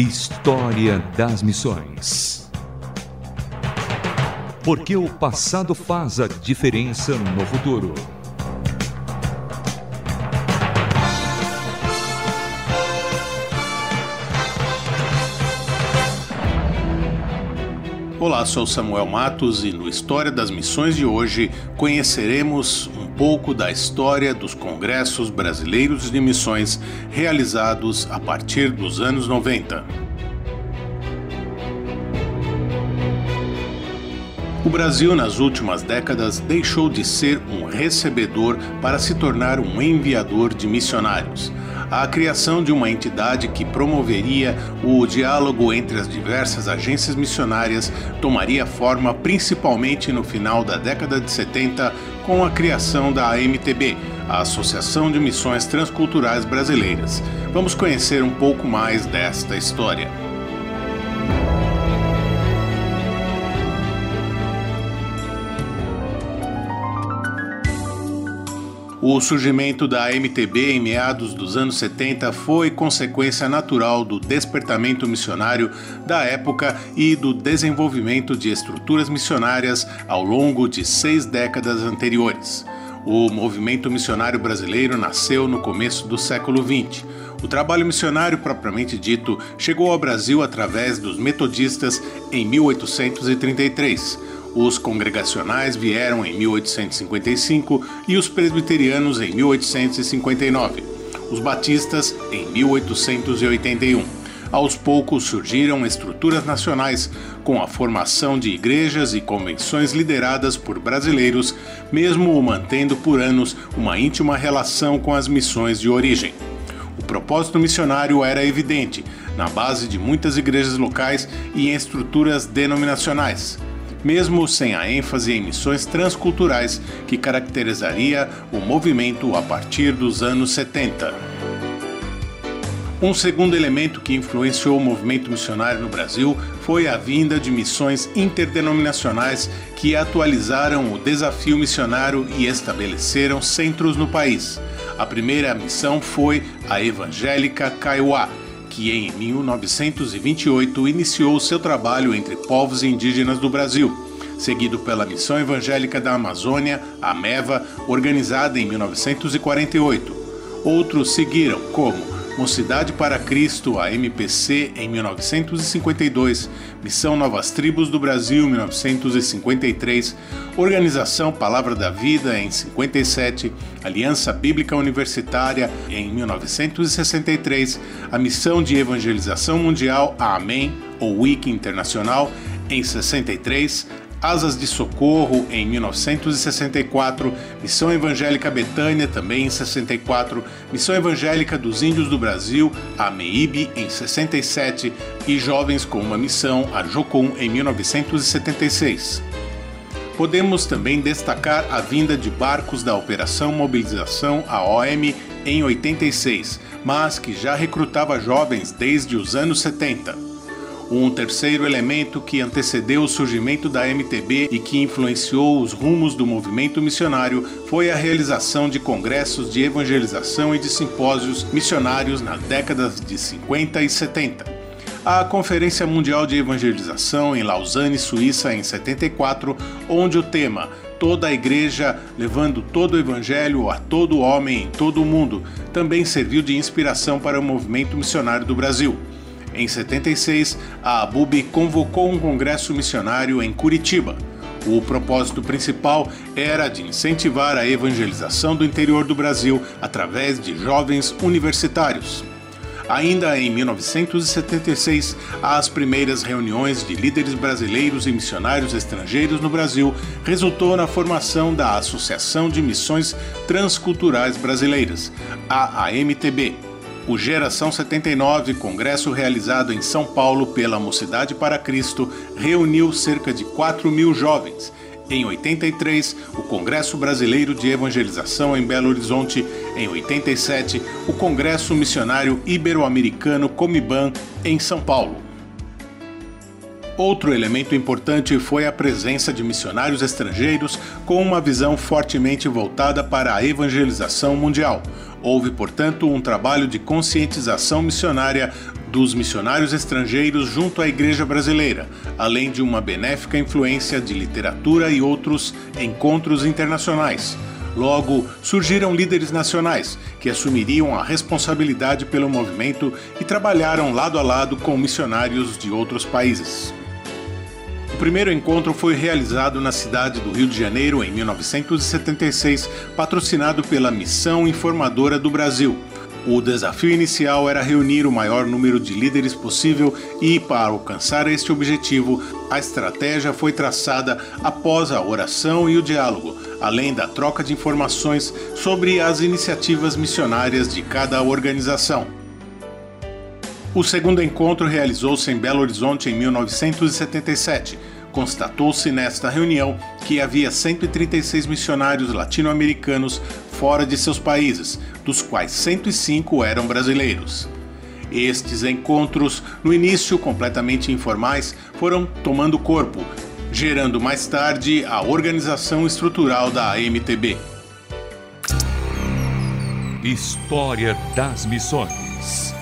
História das Missões. Porque o passado faz a diferença no futuro. Olá, sou Samuel Matos e no História das Missões de hoje conheceremos pouco da história dos congressos brasileiros de missões realizados a partir dos anos 90. O Brasil, nas últimas décadas, deixou de ser um recebedor para se tornar um enviador de missionários a criação de uma entidade que promoveria o diálogo entre as diversas agências missionárias tomaria forma principalmente no final da década de 70 com a criação da AMTB, a Associação de Missões Transculturais Brasileiras. Vamos conhecer um pouco mais desta história. O surgimento da MTB em meados dos anos 70 foi consequência natural do despertamento missionário da época e do desenvolvimento de estruturas missionárias ao longo de seis décadas anteriores. O movimento missionário brasileiro nasceu no começo do século XX. O trabalho missionário propriamente dito chegou ao Brasil através dos metodistas em 1833 os congregacionais vieram em 1855 e os presbiterianos em 1859. Os batistas em 1881. Aos poucos surgiram estruturas nacionais, com a formação de igrejas e convenções lideradas por brasileiros, mesmo mantendo por anos uma íntima relação com as missões de origem. O propósito missionário era evidente, na base de muitas igrejas locais e em estruturas denominacionais mesmo sem a ênfase em missões transculturais que caracterizaria o movimento a partir dos anos 70. Um segundo elemento que influenciou o movimento missionário no Brasil foi a vinda de missões interdenominacionais que atualizaram o desafio missionário e estabeleceram centros no país. A primeira missão foi a Evangélica Kaiowá, que em 1928 iniciou seu trabalho entre povos indígenas do Brasil, seguido pela Missão Evangélica da Amazônia, a MEVA, organizada em 1948. Outros seguiram, como Mocidade para Cristo, a MPC, em 1952, Missão Novas Tribos do Brasil, 1953, Organização Palavra da Vida, em 57, Aliança Bíblica Universitária, em 1963, a Missão de Evangelização Mundial, a AMEN, ou WIC Internacional, em 63, Asas de Socorro em 1964, Missão Evangélica Betânia também em 64, Missão Evangélica dos Índios do Brasil, a em 67 e Jovens com uma Missão, a Jocum em 1976. Podemos também destacar a vinda de barcos da Operação Mobilização, a OM, em 86, mas que já recrutava jovens desde os anos 70. Um terceiro elemento que antecedeu o surgimento da MTB e que influenciou os rumos do movimento missionário foi a realização de congressos de evangelização e de simpósios missionários nas décadas de 50 e 70. A Conferência Mundial de Evangelização em Lausanne, Suíça, em 74, onde o tema Toda a Igreja levando todo o Evangelho a todo homem em todo o mundo também serviu de inspiração para o movimento missionário do Brasil. Em 76, a ABUB convocou um congresso missionário em Curitiba. O propósito principal era de incentivar a evangelização do interior do Brasil através de jovens universitários. Ainda em 1976, as primeiras reuniões de líderes brasileiros e missionários estrangeiros no Brasil resultou na formação da Associação de Missões Transculturais Brasileiras, a AMTB, o Geração 79, congresso realizado em São Paulo pela Mocidade para Cristo, reuniu cerca de 4 mil jovens. Em 83, o Congresso Brasileiro de Evangelização em Belo Horizonte. Em 87, o Congresso Missionário Ibero-Americano Comiban em São Paulo. Outro elemento importante foi a presença de missionários estrangeiros com uma visão fortemente voltada para a evangelização mundial. Houve, portanto, um trabalho de conscientização missionária dos missionários estrangeiros junto à Igreja Brasileira, além de uma benéfica influência de literatura e outros encontros internacionais. Logo, surgiram líderes nacionais que assumiriam a responsabilidade pelo movimento e trabalharam lado a lado com missionários de outros países. O primeiro encontro foi realizado na cidade do Rio de Janeiro em 1976, patrocinado pela Missão Informadora do Brasil. O desafio inicial era reunir o maior número de líderes possível e, para alcançar este objetivo, a estratégia foi traçada após a oração e o diálogo, além da troca de informações sobre as iniciativas missionárias de cada organização. O segundo encontro realizou-se em Belo Horizonte em 1977. Constatou-se nesta reunião que havia 136 missionários latino-americanos fora de seus países, dos quais 105 eram brasileiros. Estes encontros, no início completamente informais, foram tomando corpo, gerando mais tarde a organização estrutural da AMTB. História das Missões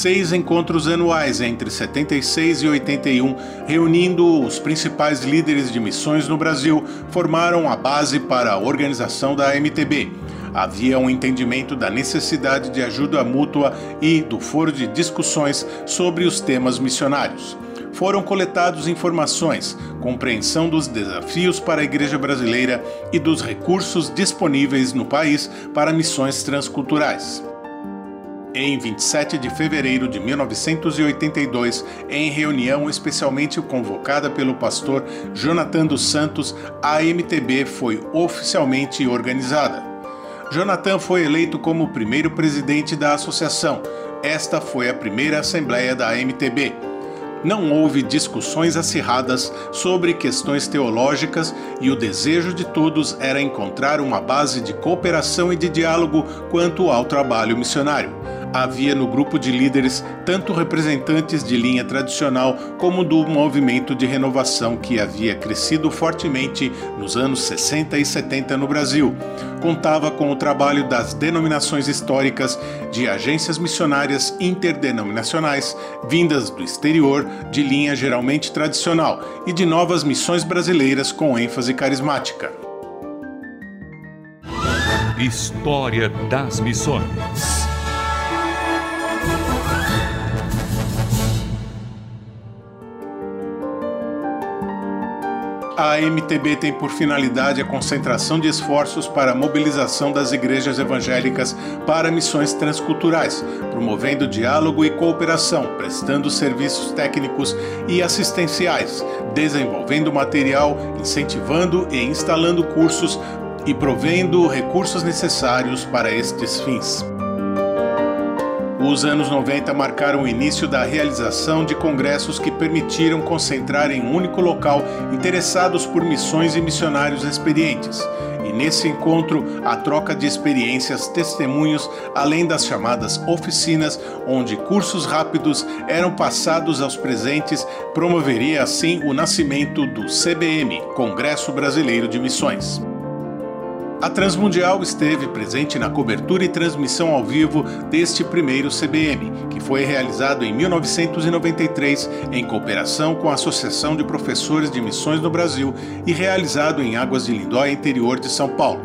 seis encontros anuais entre 76 e 81, reunindo os principais líderes de missões no Brasil, formaram a base para a organização da MTB. Havia um entendimento da necessidade de ajuda mútua e do foro de discussões sobre os temas missionários foram coletados informações, compreensão dos desafios para a Igreja Brasileira e dos recursos disponíveis no país para missões transculturais. Em 27 de fevereiro de 1982, em reunião especialmente convocada pelo pastor Jonathan dos Santos, a MTB foi oficialmente organizada. Jonathan foi eleito como o primeiro presidente da associação. Esta foi a primeira assembleia da MTB. Não houve discussões acirradas sobre questões teológicas e o desejo de todos era encontrar uma base de cooperação e de diálogo quanto ao trabalho missionário havia no grupo de líderes tanto representantes de linha tradicional como do movimento de renovação que havia crescido fortemente nos anos 60 e 70 no Brasil. Contava com o trabalho das denominações históricas, de agências missionárias interdenominacionais, vindas do exterior, de linha geralmente tradicional, e de novas missões brasileiras com ênfase carismática. História das Missões a MTB tem por finalidade a concentração de esforços para a mobilização das igrejas evangélicas para missões transculturais, promovendo diálogo e cooperação, prestando serviços técnicos e assistenciais, desenvolvendo material, incentivando e instalando cursos e provendo recursos necessários para estes fins. Os anos 90 marcaram o início da realização de congressos que permitiram concentrar em um único local interessados por missões e missionários experientes. E nesse encontro, a troca de experiências, testemunhos, além das chamadas oficinas, onde cursos rápidos eram passados aos presentes, promoveria assim o nascimento do CBM Congresso Brasileiro de Missões. A Transmundial esteve presente na cobertura e transmissão ao vivo deste primeiro CBM, que foi realizado em 1993 em cooperação com a Associação de Professores de Missões no Brasil e realizado em Águas de Lindóia, interior de São Paulo.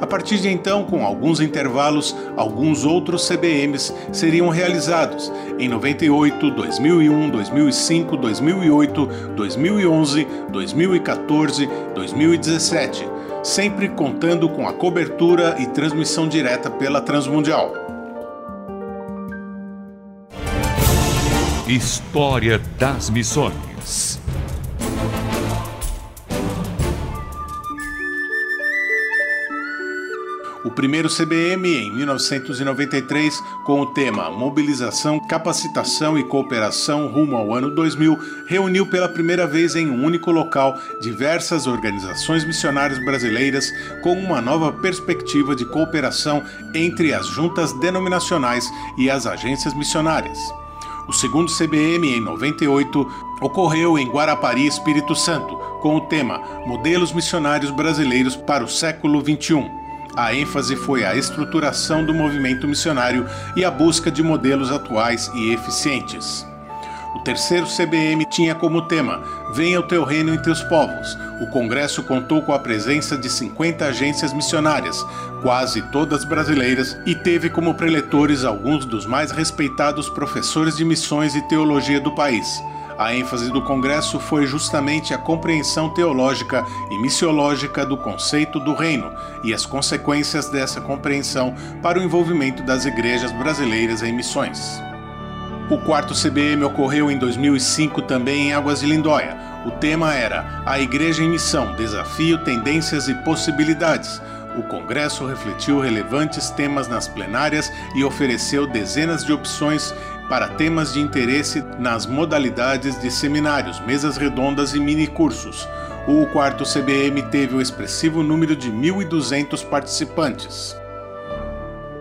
A partir de então, com alguns intervalos, alguns outros CBMs seriam realizados em 98, 2001, 2005, 2008, 2011, 2014, 2017 sempre contando com a cobertura e transmissão direta pela Transmundial. História das Missões o primeiro CBM em 1993 com o tema Mobilização, Capacitação e Cooperação rumo ao ano 2000, reuniu pela primeira vez em um único local diversas organizações missionárias brasileiras com uma nova perspectiva de cooperação entre as juntas denominacionais e as agências missionárias. O segundo CBM, em 98, ocorreu em Guarapari, Espírito Santo, com o tema Modelos Missionários Brasileiros para o Século XXI. A ênfase foi a estruturação do movimento missionário e a busca de modelos atuais e eficientes. O terceiro CBM tinha como tema Venha o teu reino entre os povos. O congresso contou com a presença de 50 agências missionárias, quase todas brasileiras, e teve como preletores alguns dos mais respeitados professores de missões e teologia do país. A ênfase do Congresso foi justamente a compreensão teológica e missiológica do conceito do reino e as consequências dessa compreensão para o envolvimento das igrejas brasileiras em missões. O quarto CBM ocorreu em 2005 também em Águas de Lindóia. O tema era A Igreja em Missão: Desafio, Tendências e Possibilidades. O Congresso refletiu relevantes temas nas plenárias e ofereceu dezenas de opções para temas de interesse nas modalidades de seminários, mesas redondas e minicursos. O quarto CBM teve o expressivo número de 1.200 participantes.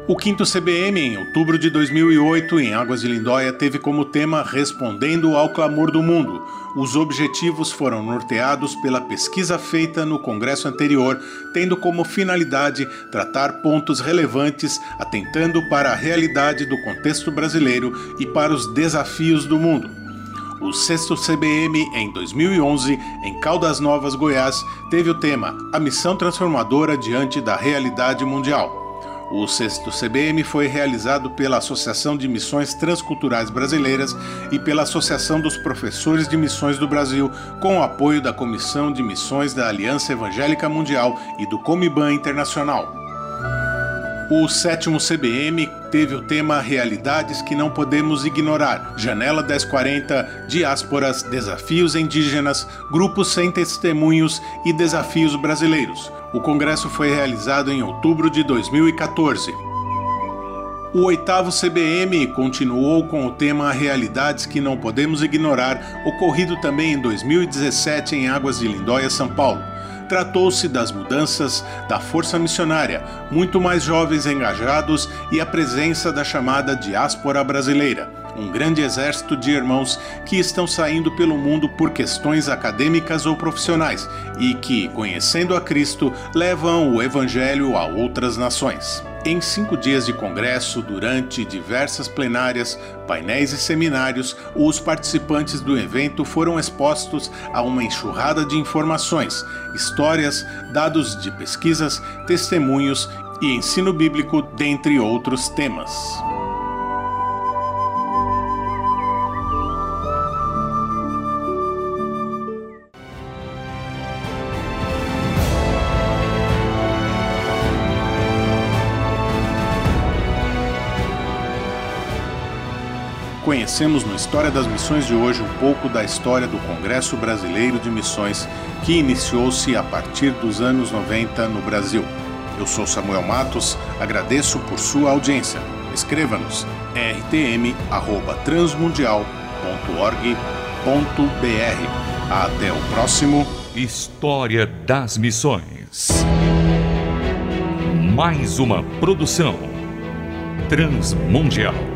O quinto CBM, em outubro de 2008, em Águas de Lindóia, teve como tema Respondendo ao Clamor do Mundo. Os objetivos foram norteados pela pesquisa feita no congresso anterior, tendo como finalidade tratar pontos relevantes, atentando para a realidade do contexto brasileiro e para os desafios do mundo. O sexto CBM, em 2011, em Caldas Novas, Goiás, teve o tema A Missão Transformadora diante da Realidade Mundial. O sexto CBM foi realizado pela Associação de Missões Transculturais Brasileiras e pela Associação dos Professores de Missões do Brasil, com o apoio da Comissão de Missões da Aliança Evangélica Mundial e do Comiban Internacional. O sétimo CBM teve o tema Realidades que não podemos ignorar. Janela 1040, Diásporas, Desafios Indígenas, Grupos sem Testemunhos e Desafios Brasileiros. O congresso foi realizado em outubro de 2014. O oitavo CBM continuou com o tema Realidades que não podemos ignorar, ocorrido também em 2017 em Águas de Lindóia, São Paulo. Tratou-se das mudanças da força missionária, muito mais jovens engajados e a presença da chamada diáspora brasileira, um grande exército de irmãos que estão saindo pelo mundo por questões acadêmicas ou profissionais e que, conhecendo a Cristo, levam o Evangelho a outras nações. Em cinco dias de congresso, durante diversas plenárias, painéis e seminários, os participantes do evento foram expostos a uma enxurrada de informações, histórias, dados de pesquisas, testemunhos e ensino bíblico, dentre outros temas. Conhecemos no História das Missões de hoje um pouco da história do Congresso Brasileiro de Missões, que iniciou-se a partir dos anos 90 no Brasil. Eu sou Samuel Matos, agradeço por sua audiência. Escreva-nos rtm@transmundial.org.br. Até o próximo História das Missões. Mais uma produção transmundial.